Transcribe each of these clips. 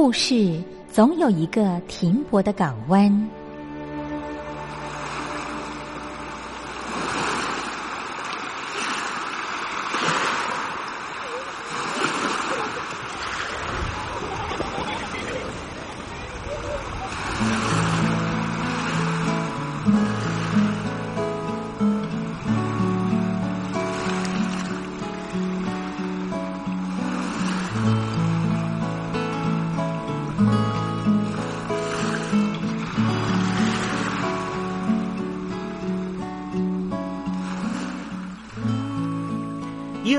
故事总有一个停泊的港湾。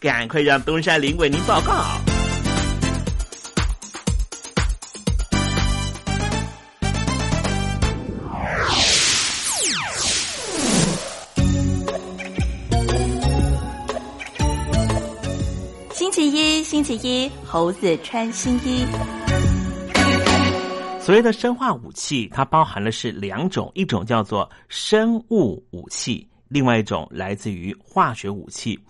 赶快让东山林为您报告。星期一，星期一，猴子穿新衣。所谓的生化武器，它包含的是两种，一种叫做生物武器，另外一种来自于化学武器。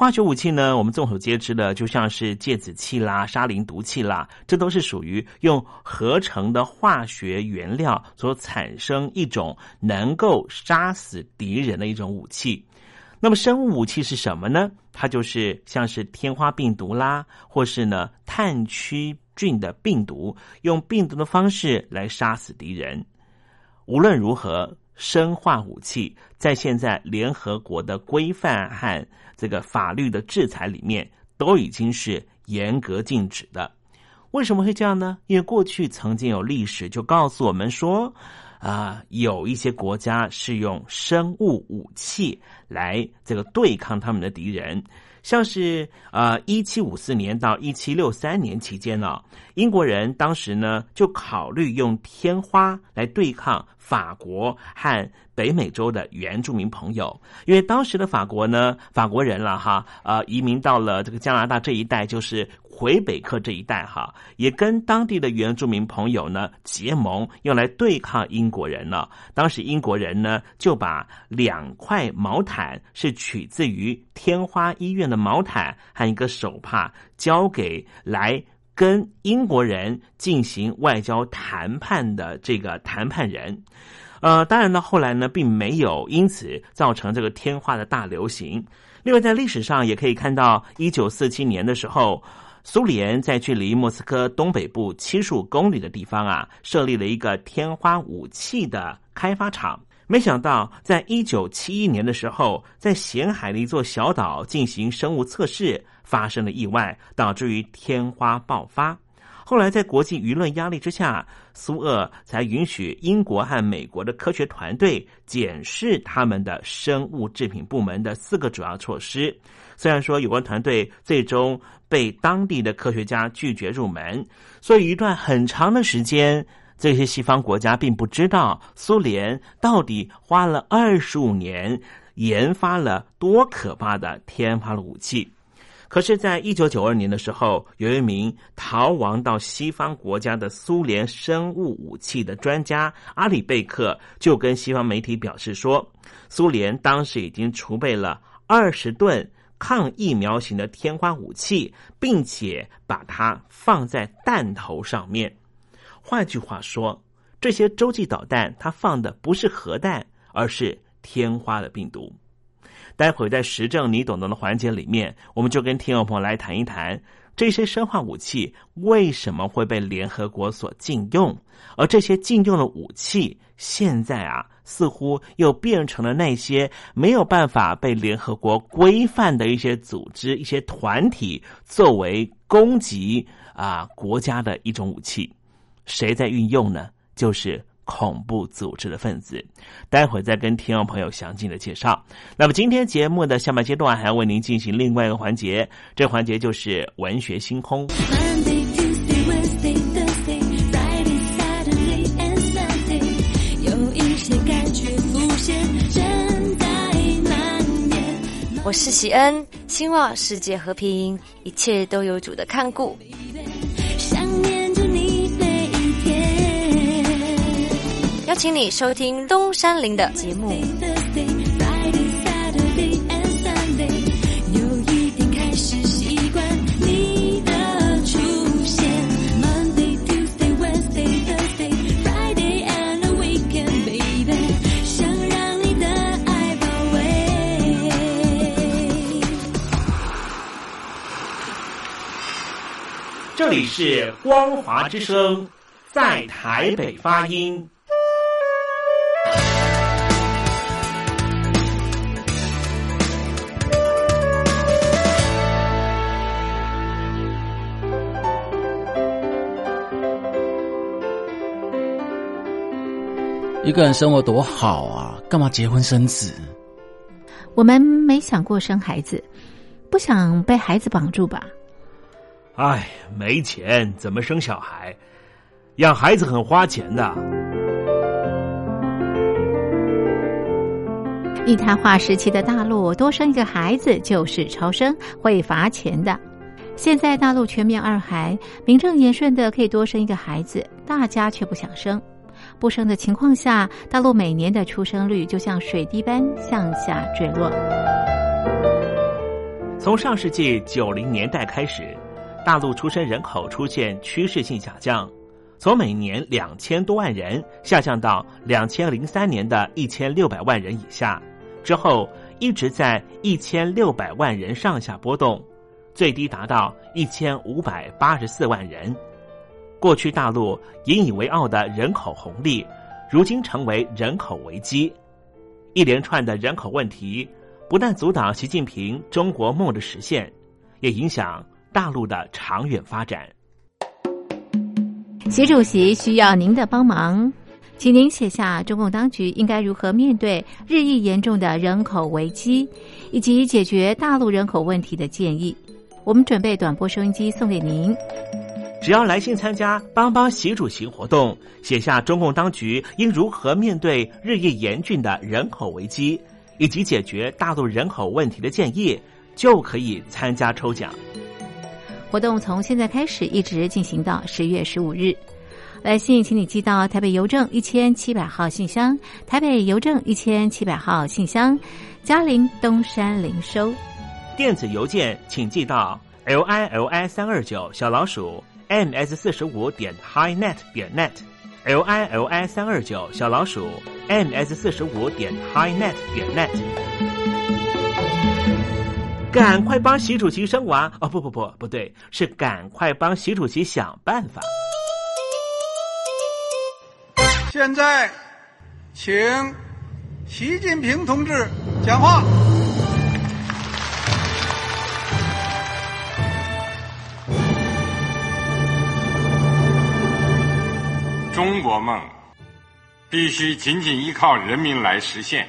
化学武器呢，我们众所皆知的，就像是芥子气啦、沙林毒气啦，这都是属于用合成的化学原料所产生一种能够杀死敌人的一种武器。那么生物武器是什么呢？它就是像是天花病毒啦，或是呢炭疽菌的病毒，用病毒的方式来杀死敌人。无论如何。生化武器在现在联合国的规范和这个法律的制裁里面都已经是严格禁止的。为什么会这样呢？因为过去曾经有历史就告诉我们说，啊，有一些国家是用生物武器来这个对抗他们的敌人。像是呃，一七五四年到一七六三年期间呢，英国人当时呢就考虑用天花来对抗法国和北美洲的原住民朋友，因为当时的法国呢，法国人了哈，呃，移民到了这个加拿大这一带，就是。魁北克这一带哈，也跟当地的原住民朋友呢结盟，用来对抗英国人呢。当时英国人呢就把两块毛毯，是取自于天花医院的毛毯和一个手帕，交给来跟英国人进行外交谈判的这个谈判人。呃，当然呢，后来呢并没有因此造成这个天花的大流行。另外，在历史上也可以看到，一九四七年的时候。苏联在距离莫斯科东北部七十五公里的地方啊，设立了一个天花武器的开发厂。没想到，在一九七一年的时候，在咸海的一座小岛进行生物测试，发生了意外，导致于天花爆发。后来，在国际舆论压力之下，苏俄才允许英国和美国的科学团队检视他们的生物制品部门的四个主要措施。虽然说有关团队最终被当地的科学家拒绝入门，所以一段很长的时间，这些西方国家并不知道苏联到底花了二十五年研发了多可怕的天花的武器。可是，在一九九二年的时候，有一名逃亡到西方国家的苏联生物武器的专家阿里贝克就跟西方媒体表示说，苏联当时已经储备了二十吨。抗疫苗型的天花武器，并且把它放在弹头上面。换句话说，这些洲际导弹它放的不是核弹，而是天花的病毒。待会在实证你懂得的环节里面，我们就跟听众朋友来谈一谈这些生化武器为什么会被联合国所禁用，而这些禁用的武器现在啊。似乎又变成了那些没有办法被联合国规范的一些组织、一些团体作为攻击啊国家的一种武器。谁在运用呢？就是恐怖组织的分子。待会儿再跟听众朋友详尽的介绍。那么今天节目的下半阶段还要为您进行另外一个环节，这环节就是文学星空。我是喜恩，希望世界和平，一切都有主的看顾。邀请你收听东山林的节目。是光华之声，在台北发音。一个人生活多好啊，干嘛结婚生子？我们没想过生孩子，不想被孩子绑住吧？哎，没钱怎么生小孩？养孩子很花钱的。一胎化时期的大陆，多生一个孩子就是超生，会罚钱的。现在大陆全面二孩，名正言顺的可以多生一个孩子，大家却不想生。不生的情况下，大陆每年的出生率就像水滴般向下坠落。从上世纪九零年代开始，大陆出生人口出现趋势性下降，从每年两千多万人下降到两千零三年的一千六百万人以下，之后一直在一千六百万人上下波动，最低达到一千五百八十四万人。过去大陆引以为傲的人口红利，如今成为人口危机。一连串的人口问题，不但阻挡习近平中国梦的实现，也影响大陆的长远发展。习主席需要您的帮忙，请您写下中共当局应该如何面对日益严重的人口危机，以及解决大陆人口问题的建议。我们准备短波收音机送给您。只要来信参加“帮帮习主席”活动，写下中共当局应如何面对日益严峻的人口危机，以及解决大陆人口问题的建议，就可以参加抽奖。活动从现在开始一直进行到十月十五日。来信请你寄到台北邮政一千七百号信箱，台北邮政一千七百号信箱，嘉陵东山零收。电子邮件请寄到 l i l i 三二九小老鼠。ms 四十五点 highnet 点 net，l i l i 三二九小老鼠 ms 四十五点 highnet 点 net，赶快帮习主席生娃哦！不不不，不对，是赶快帮习主席想办法。现在，请习近平同志讲话。中国梦必须紧紧依靠人民来实现。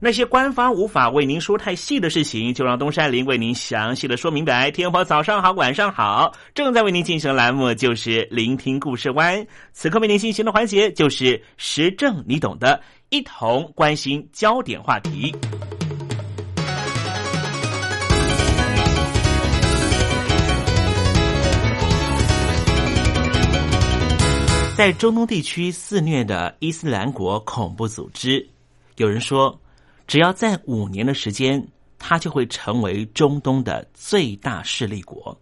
那些官方无法为您说太细的事情，就让东山林为您详细的说明白。天婆早上好，晚上好，正在为您进行的栏目就是聆听故事湾。此刻为您进行的环节就是时政，你懂的，一同关心焦点话题。在中东地区肆虐的伊斯兰国恐怖组织，有人说。只要在五年的时间，它就会成为中东的最大势力国，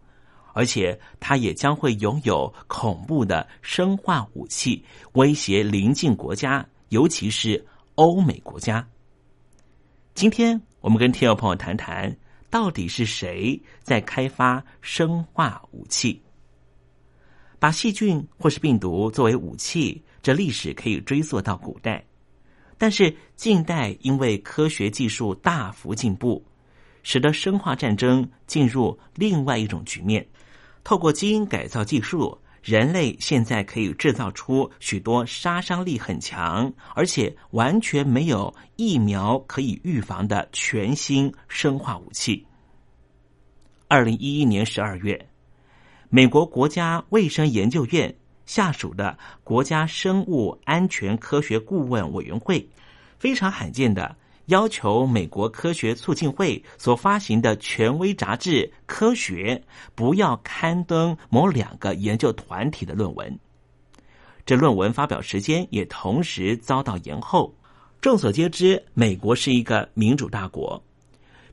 而且它也将会拥有恐怖的生化武器，威胁邻近国家，尤其是欧美国家。今天我们跟听众朋友谈谈，到底是谁在开发生化武器？把细菌或是病毒作为武器，这历史可以追溯到古代。但是近代因为科学技术大幅进步，使得生化战争进入另外一种局面。透过基因改造技术。人类现在可以制造出许多杀伤力很强，而且完全没有疫苗可以预防的全新生化武器。二零一一年十二月，美国国家卫生研究院下属的国家生物安全科学顾问委员会，非常罕见的。要求美国科学促进会所发行的权威杂志《科学》不要刊登某两个研究团体的论文。这论文发表时间也同时遭到延后。众所皆知，美国是一个民主大国，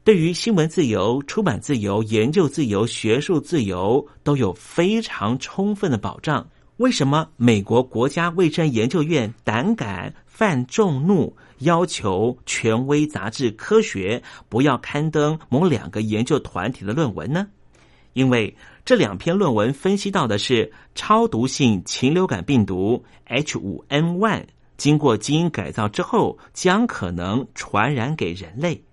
对于新闻自由、出版自由、研究自由、学术自由都有非常充分的保障。为什么美国国家卫生研究院胆敢犯众怒？要求权威杂志《科学》不要刊登某两个研究团体的论文呢？因为这两篇论文分析到的是超毒性禽流感病毒 H5N1 经过基因改造之后将可能传染给人类。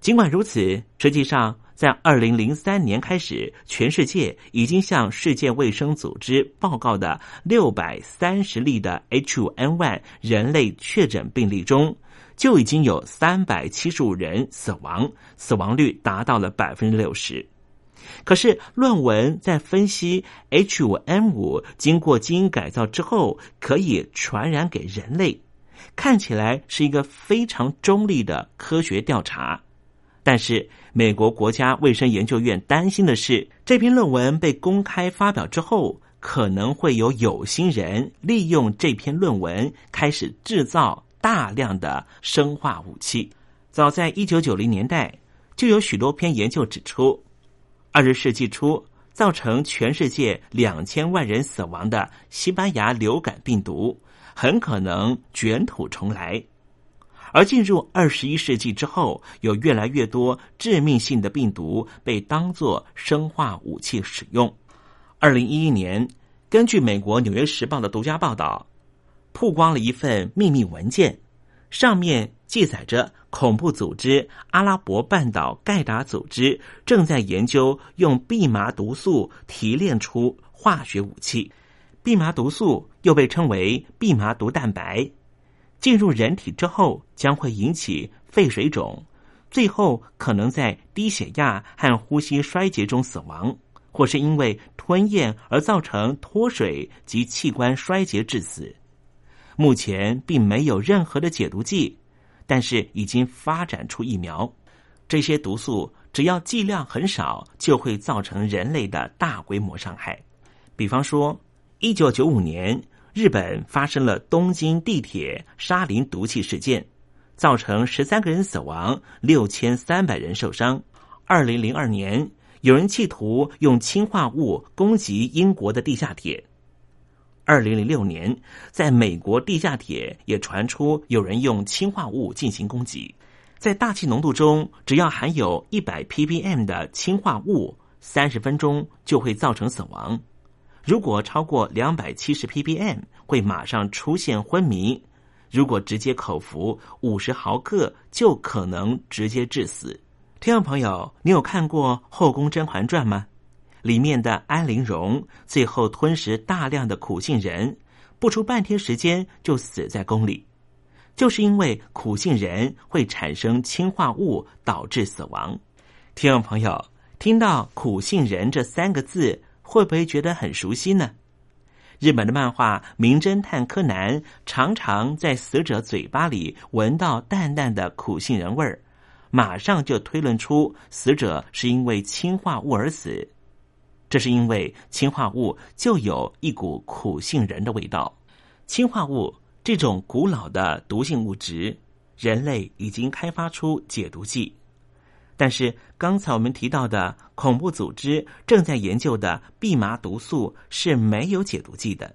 尽管如此，实际上。在二零零三年开始，全世界已经向世界卫生组织报告的六百三十例的 H5N1 人类确诊病例中，就已经有三百七十五人死亡，死亡率达到了百分之六十。可是，论文在分析 H5N5 经过基因改造之后可以传染给人类，看起来是一个非常中立的科学调查。但是，美国国家卫生研究院担心的是，这篇论文被公开发表之后，可能会有有心人利用这篇论文开始制造大量的生化武器。早在一九九零年代，就有许多篇研究指出，二十世纪初造成全世界两千万人死亡的西班牙流感病毒，很可能卷土重来。而进入二十一世纪之后，有越来越多致命性的病毒被当作生化武器使用。二零一一年，根据美国《纽约时报》的独家报道，曝光了一份秘密文件，上面记载着恐怖组织阿拉伯半岛盖达组织正在研究用蓖麻毒素提炼出化学武器。蓖麻毒素又被称为蓖麻毒蛋白。进入人体之后，将会引起肺水肿，最后可能在低血压和呼吸衰竭中死亡，或是因为吞咽而造成脱水及器官衰竭致死。目前并没有任何的解毒剂，但是已经发展出疫苗。这些毒素只要剂量很少，就会造成人类的大规模伤害。比方说，一九九五年。日本发生了东京地铁沙林毒气事件，造成十三个人死亡，六千三百人受伤。二零零二年，有人企图用氢化物攻击英国的地下铁。二零零六年，在美国地下铁也传出有人用氢化物进行攻击。在大气浓度中，只要含有一百 ppm 的氢化物，三十分钟就会造成死亡。如果超过两百七十 ppm，会马上出现昏迷；如果直接口服五十毫克，就可能直接致死。听众朋友，你有看过《后宫甄嬛传》吗？里面的安陵容最后吞食大量的苦杏仁，不出半天时间就死在宫里，就是因为苦杏仁会产生氰化物，导致死亡。听众朋友，听到“苦杏仁”这三个字。会不会觉得很熟悉呢？日本的漫画《名侦探柯南》常常在死者嘴巴里闻到淡淡的苦杏仁味儿，马上就推论出死者是因为氢化物而死。这是因为氢化物就有一股苦杏仁的味道。氢化物这种古老的毒性物质，人类已经开发出解毒剂。但是刚才我们提到的恐怖组织正在研究的蓖麻毒素是没有解毒剂的。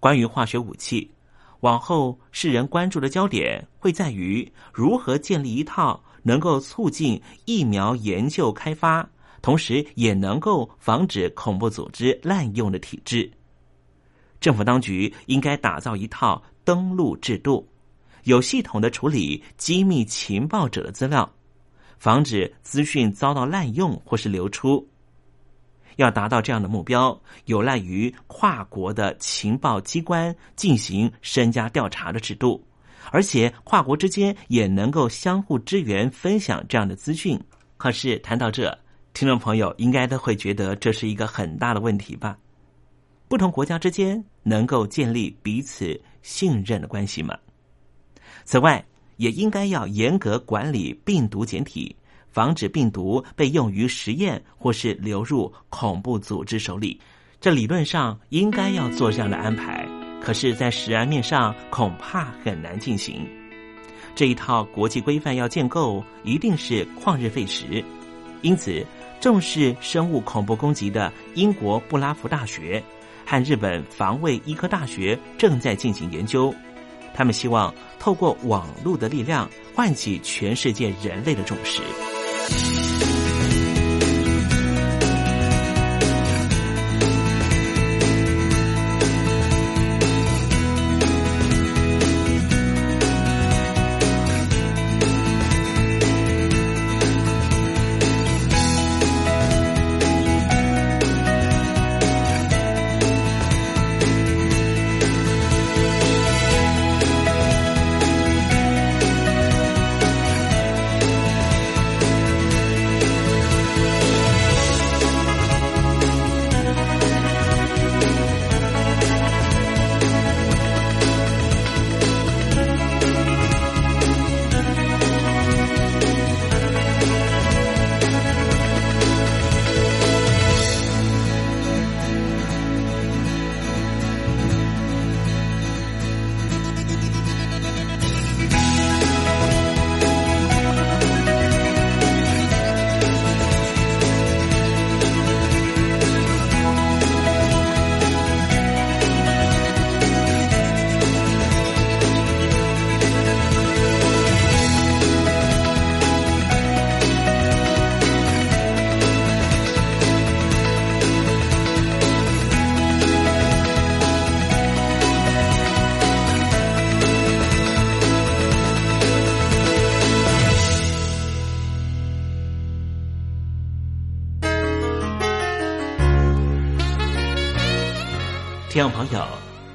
关于化学武器，往后世人关注的焦点会在于如何建立一套能够促进疫苗研究开发，同时也能够防止恐怖组织滥用的体制。政府当局应该打造一套登录制度，有系统的处理机密情报者的资料。防止资讯遭到滥用或是流出。要达到这样的目标，有赖于跨国的情报机关进行身家调查的制度，而且跨国之间也能够相互支援、分享这样的资讯。可是谈到这，听众朋友应该都会觉得这是一个很大的问题吧？不同国家之间能够建立彼此信任的关系吗？此外，也应该要严格管理病毒简体，防止病毒被用于实验或是流入恐怖组织手里。这理论上应该要做这样的安排，可是，在实案面上恐怕很难进行。这一套国际规范要建构，一定是旷日费时。因此，重视生物恐怖攻击的英国布拉夫大学和日本防卫医科大学正在进行研究。他们希望透过网络的力量，唤起全世界人类的重视。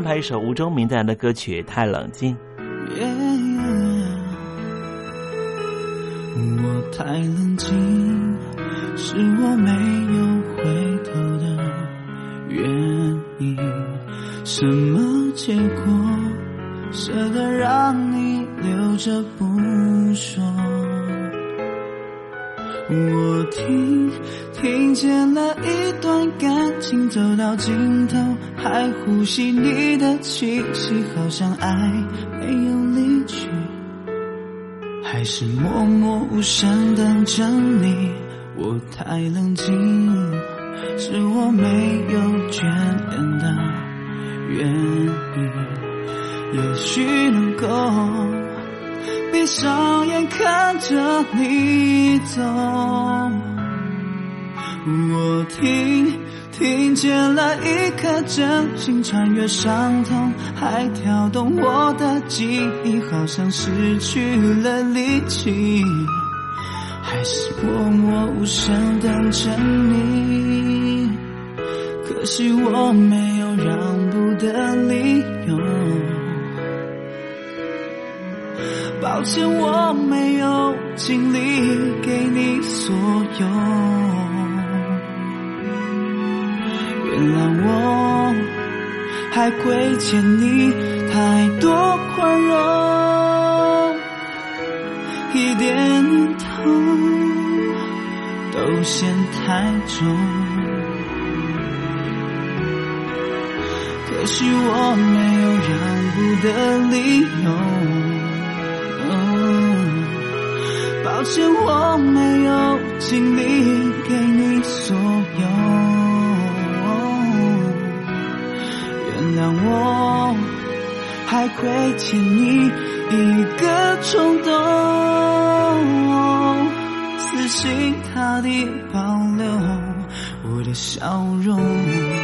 安排一首吴中明带来的歌曲《太冷静》。我太冷静，是我没有回头的原因。什么结果舍得让你留着不说？我听听见了一段感情走到尽头，还呼吸你的气息，好像爱没有离去，还是默默无声等着你。我太冷静，是我没有眷恋的原因，也许能够。闭上眼看着你走，我听听见了一颗真心穿越伤痛，还跳动我的记忆，好像失去了力气，还是默默无声等着你。可惜我没有让步的理由。抱歉，我没有尽力给你所有。原谅我，还亏欠你太多宽容，一点念头都嫌太重。可惜我没有让步的理由。抱歉，我没有尽力给你所有。还亏欠你一个冲动。死心塌地保留我的笑容。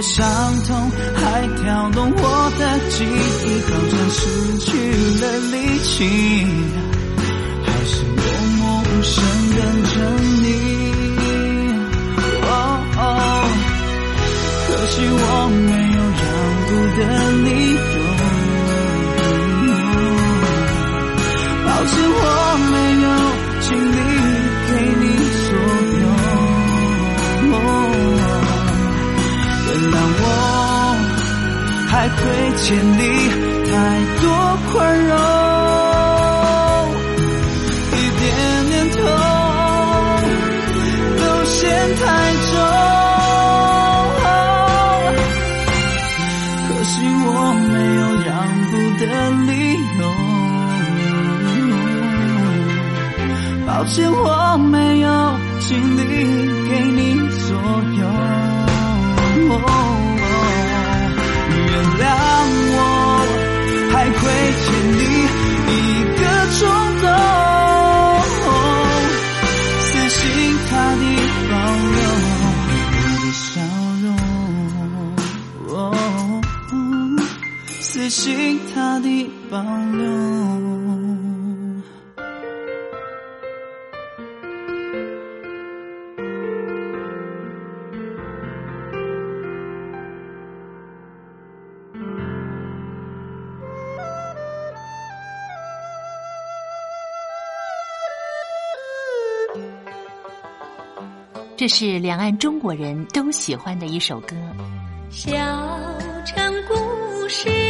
心穿亏欠你太多宽容一点点头都嫌太重可惜我没有让步的理由。抱歉我没有尽力这是两岸中国人都喜欢的一首歌。小城故事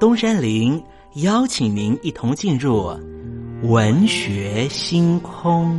东山林邀请您一同进入文学星空。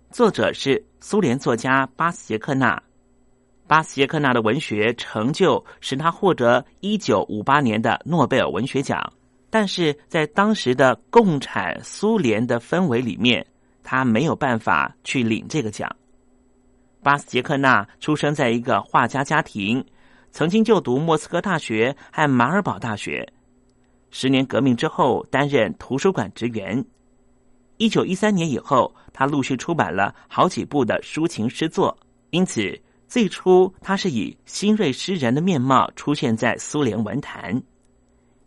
作者是苏联作家巴斯捷克纳。巴斯捷克纳的文学成就使他获得一九五八年的诺贝尔文学奖，但是在当时的共产苏联的氛围里面，他没有办法去领这个奖。巴斯捷克纳出生在一个画家家庭，曾经就读莫斯科大学和马尔堡大学。十年革命之后，担任图书馆职员。一九一三年以后，他陆续出版了好几部的抒情诗作，因此最初他是以新锐诗人的面貌出现在苏联文坛。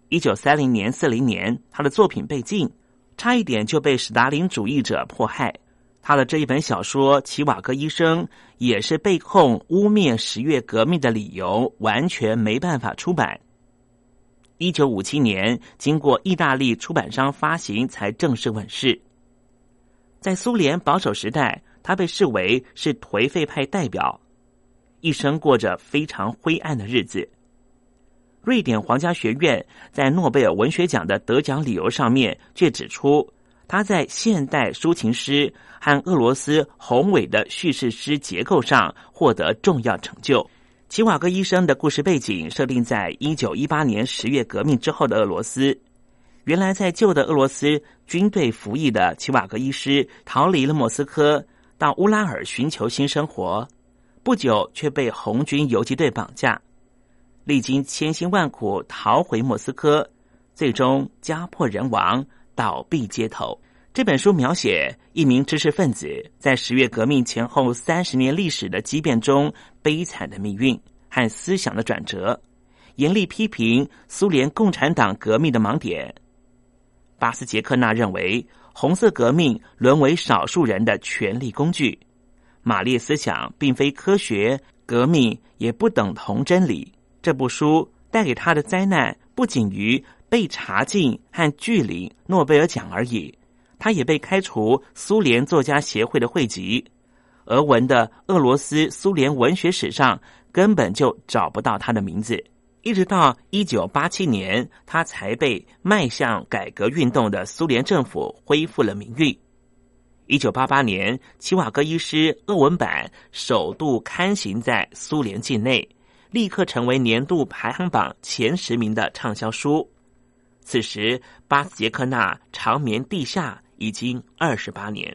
一九三零年、四零年，他的作品被禁，差一点就被史达林主义者迫害。他的这一本小说《齐瓦戈医生》也是被控污蔑十月革命的理由，完全没办法出版。一九五七年，经过意大利出版商发行，才正式问世。在苏联保守时代，他被视为是颓废派代表，一生过着非常灰暗的日子。瑞典皇家学院在诺贝尔文学奖的得奖理由上面，却指出他在现代抒情诗和俄罗斯宏伟的叙事诗结构上获得重要成就。齐瓦戈医生的故事背景设定在一九一八年十月革命之后的俄罗斯。原来在旧的俄罗斯军队服役的齐瓦格医师逃离了莫斯科，到乌拉尔寻求新生活，不久却被红军游击队绑架，历经千辛万苦逃回莫斯科，最终家破人亡，倒闭街头。这本书描写一名知识分子在十月革命前后三十年历史的激变中悲惨的命运和思想的转折，严厉批评苏联共产党革命的盲点。巴斯杰克纳认为，红色革命沦为少数人的权力工具，马列思想并非科学，革命也不等同真理。这部书带给他的灾难不仅于被查禁和拒领诺贝尔奖而已。他也被开除苏联作家协会的会籍，俄文的俄罗斯苏联文学史上根本就找不到他的名字。一直到一九八七年，他才被迈向改革运动的苏联政府恢复了名誉。一九八八年，《齐瓦戈医师》俄文版首度刊行在苏联境内，立刻成为年度排行榜前十名的畅销书。此时，巴斯杰克纳长眠地下。已经二十八年。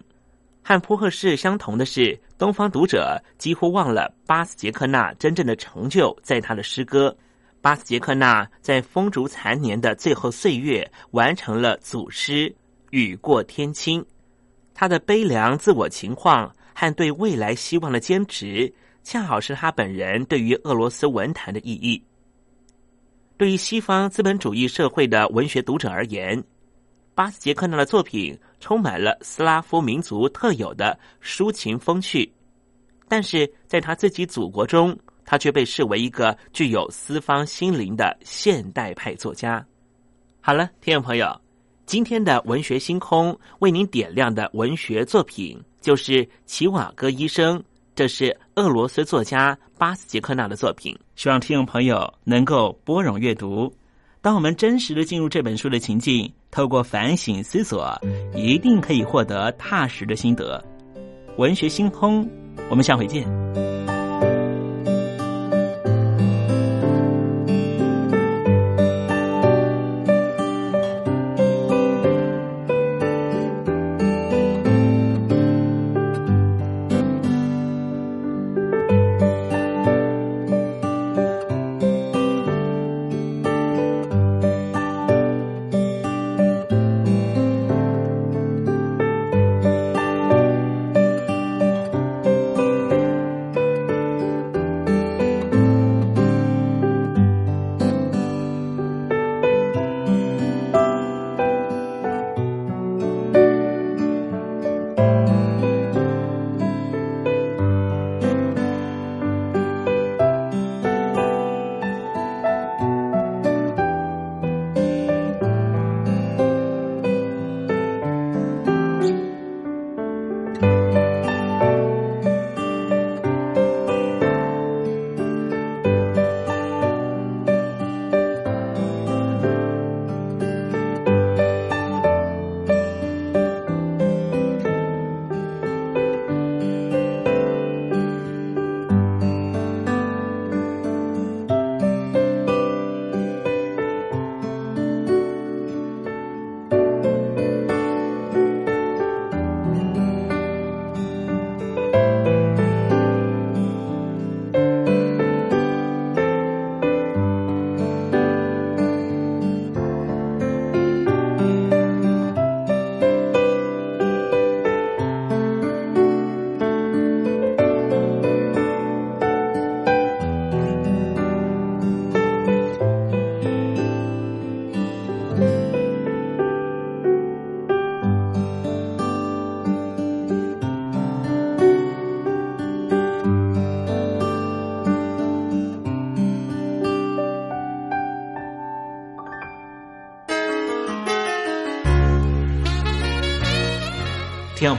和普赫士相同的是，东方读者几乎忘了巴斯杰克纳真正的成就在他的诗歌。巴斯杰克纳在风烛残年的最后岁月完成了祖诗《雨过天青》。他的悲凉自我情况和对未来希望的坚持，恰好是他本人对于俄罗斯文坛的意义。对于西方资本主义社会的文学读者而言，巴斯杰克纳的作品。充满了斯拉夫民族特有的抒情风趣，但是在他自己祖国中，他却被视为一个具有四方心灵的现代派作家。好了，听众朋友，今天的文学星空为您点亮的文学作品就是《齐瓦戈医生》，这是俄罗斯作家巴斯杰克纳的作品。希望听众朋友能够拨冗阅读。当我们真实的进入这本书的情境，透过反省思索，一定可以获得踏实的心得。文学星空，我们下回见。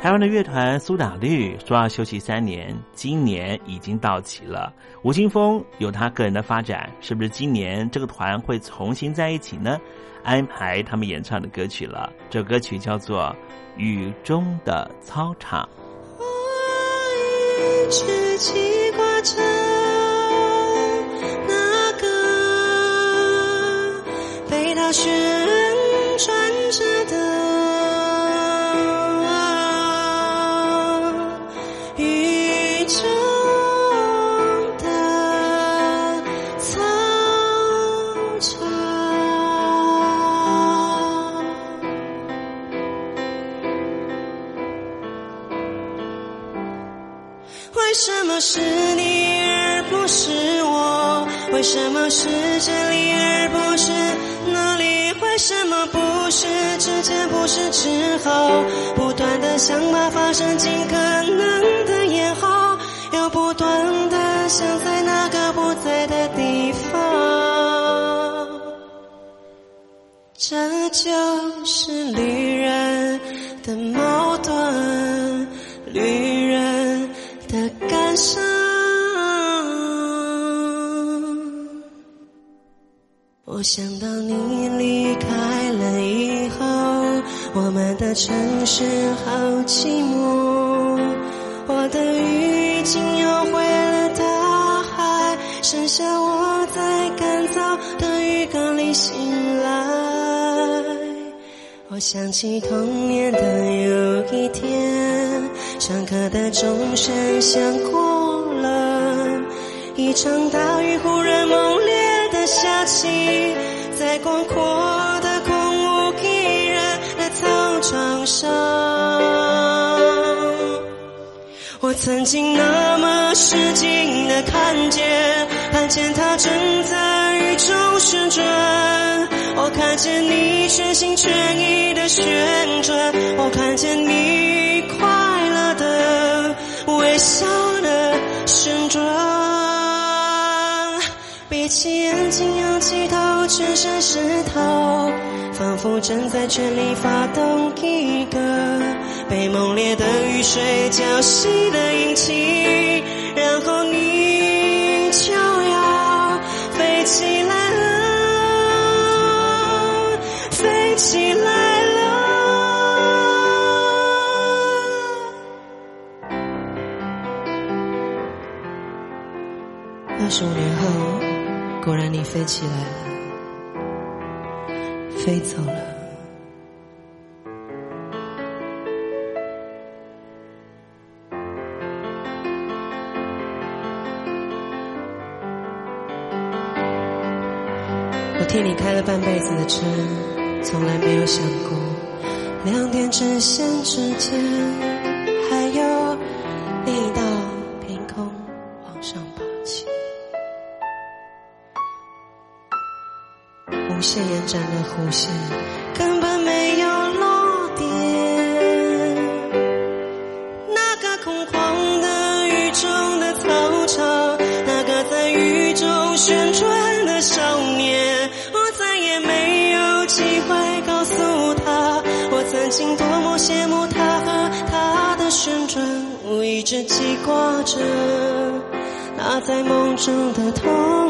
台湾的乐团苏打绿说要休息三年，今年已经到齐了。吴青峰有他个人的发展，是不是今年这个团会重新在一起呢？安排他们演唱的歌曲了，这首歌曲叫做《雨中的操场》。我一直记挂着那个被他旋转着的是你而不是我？为什么是这里而不是那里？为什么不是之前不是之后？不断的想把发生尽可能的延后，又不断的想在那个不在的地方。这就是旅人的梦感伤。我想到你离开了以后，我们的城市好寂寞。我的雨已经摇毁了大海，剩下我在干燥的浴缸里醒来。我想起童年的有一天，上课的钟声响过了，一场大雨忽然猛烈的下起，在广阔的空无一人的操场上。我曾经那么使劲的看见，看见它正在雨中旋转。我看见你全心全意的旋转，我看见你快微笑的旋转。闭起眼睛，仰起头，全身湿透，仿佛正在全力发动一个被猛烈的雨水浇熄的引擎，飞起来了，飞走了。我替你开了半辈子的车，从来没有想过两点直线之间延展的弧线根本没有落点。那个空旷的雨中的操场，那个在雨中旋转的少年，我再也没有机会告诉他，我曾经多么羡慕他和他的旋转。我一直记挂着那在梦中的童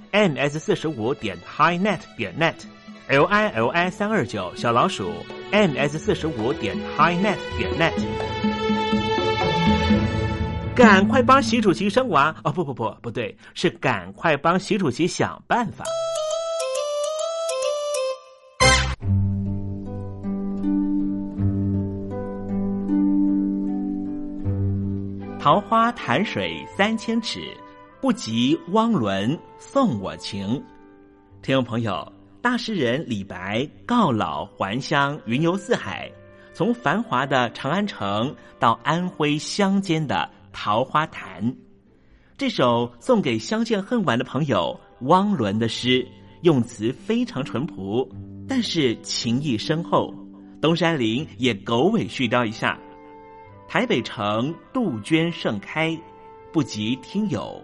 Ms 四十五点 highnet 点 net，l i l i 三二九小老鼠 ms 四十五点 highnet 点 net，赶快帮习主席生娃哦！不不不，不对，是赶快帮习主席想办法。桃花潭水三千尺。不及汪伦送我情，听众朋友，大诗人李白告老还乡，云游四海，从繁华的长安城到安徽乡间的桃花潭。这首送给相见恨晚的朋友汪伦的诗，用词非常淳朴，但是情意深厚。东山林也狗尾续貂一下：台北城杜鹃盛开，不及听友。